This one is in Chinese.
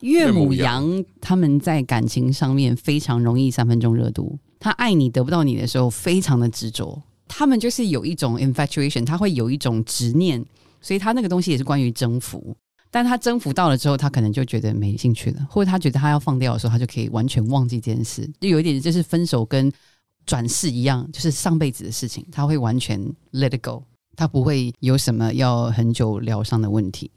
岳母羊他们在感情上面非常容易三分钟热度他爱你得不到你的时候非常的执着。他们就是有一种 infatuation 他会有一种执念所以他那个东西也是关于征服。但他征服到了之后他可能就觉得没兴趣了或者他觉得他要放掉的时候他就可以完全忘记这件事。就有一点就是分手跟转世一样就是上辈子的事情他会完全 let it go 他不会有什么要很久疗伤的问题。